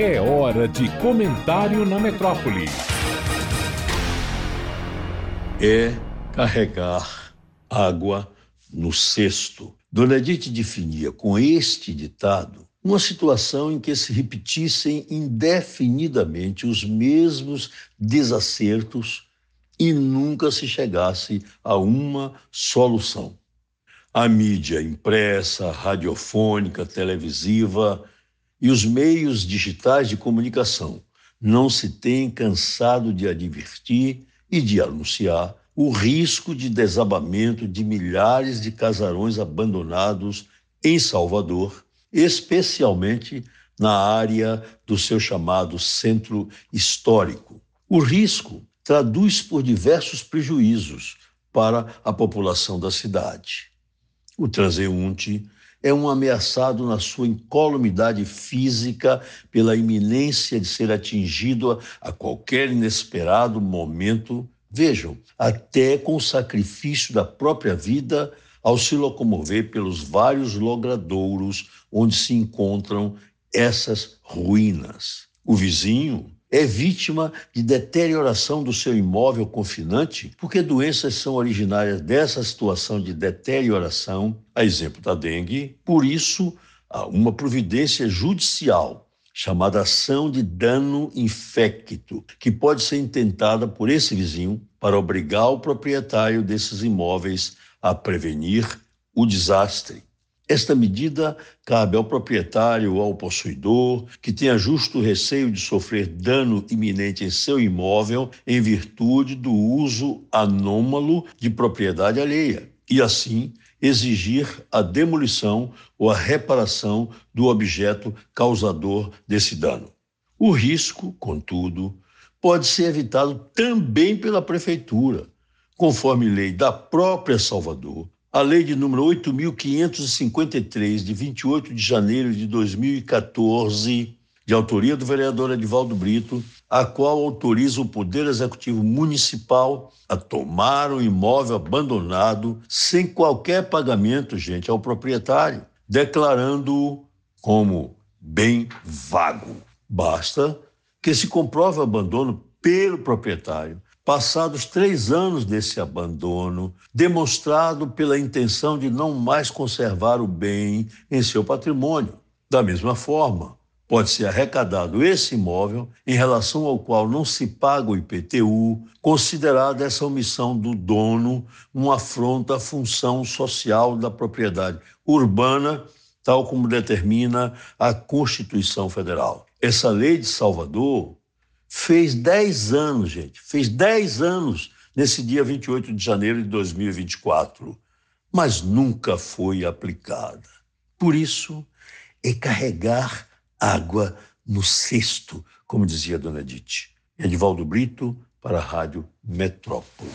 É hora de comentário na metrópole. É carregar água no cesto. Dona Edith definia com este ditado uma situação em que se repetissem indefinidamente os mesmos desacertos e nunca se chegasse a uma solução. A mídia impressa, radiofônica, televisiva e os meios digitais de comunicação não se têm cansado de advertir e de anunciar o risco de desabamento de milhares de casarões abandonados em Salvador, especialmente na área do seu chamado centro histórico. O risco traduz por diversos prejuízos para a população da cidade. O transeunte é um ameaçado na sua incolumidade física pela iminência de ser atingido a, qualquer inesperado momento, vejam, até com o sacrifício da própria vida ao se locomover pelos vários logradouros onde se encontram essas ruínas. O vizinho é vítima de deterioração do seu imóvel confinante, porque doenças são originárias dessa situação de deterioração, a exemplo da dengue. Por isso, uma providência judicial chamada ação de dano infecto, que pode ser intentada por esse vizinho para obrigar o proprietário desses imóveis a prevenir o desastre. Esta medida cabe ao proprietário ou ao possuidor que tenha justo receio de sofrer dano iminente em seu imóvel em virtude do uso anômalo de propriedade alheia e, assim, exigir a demolição ou a reparação do objeto causador desse dano. O risco, contudo, pode ser evitado também pela prefeitura, conforme lei da própria Salvador, a lei de número 8.553, de 28 de janeiro de 2014, de autoria do vereador Edivaldo Brito, a qual autoriza o Poder Executivo Municipal a tomar o imóvel abandonado sem qualquer pagamento, gente, ao proprietário, declarando-o como bem vago. Basta que se comprove o abandono pelo proprietário passados três anos desse abandono, demonstrado pela intenção de não mais conservar o bem em seu patrimônio. Da mesma forma, pode ser arrecadado esse imóvel em relação ao qual não se paga o IPTU, considerada essa omissão do dono uma afronta à função social da propriedade urbana, tal como determina a Constituição Federal. Essa lei de Salvador fez 10 anos, gente, fez 10 anos nesse dia 28 de janeiro de 2024, mas nunca foi aplicada. Por isso, é carregar água no cesto, como dizia dona Edith. Edivaldo Brito, para a Rádio Metrópole.